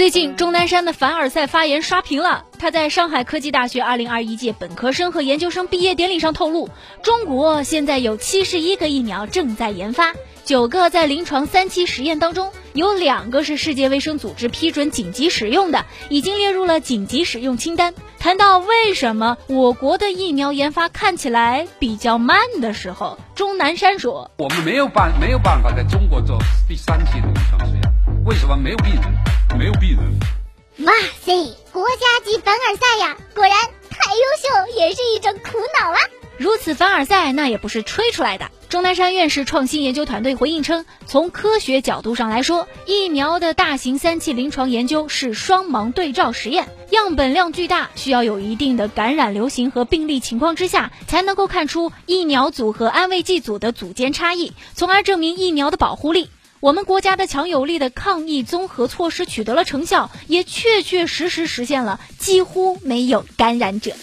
最近，钟南山的凡尔赛发言刷屏了。他在上海科技大学2021届本科生和研究生毕业典礼上透露，中国现在有71个疫苗正在研发，九个在临床三期实验当中，有两个是世界卫生组织批准紧急使用的，已经列入了紧急使用清单。谈到为什么我国的疫苗研发看起来比较慢的时候，钟南山说：“我们没有办没有办法在中国做第三期的临床实验，为什么没有病人？没有病人。”哇塞，国家级凡尔赛呀！果然太优秀也是一种苦恼啊。如此凡尔赛，那也不是吹出来的。钟南山院士创新研究团队回应称，从科学角度上来说，疫苗的大型三期临床研究是双盲对照实验，样本量巨大，需要有一定的感染流行和病例情况之下，才能够看出疫苗组和安慰剂组的组间差异，从而证明疫苗的保护力。我们国家的强有力的抗疫综合措施取得了成效，也确确实实实现了几乎没有感染者。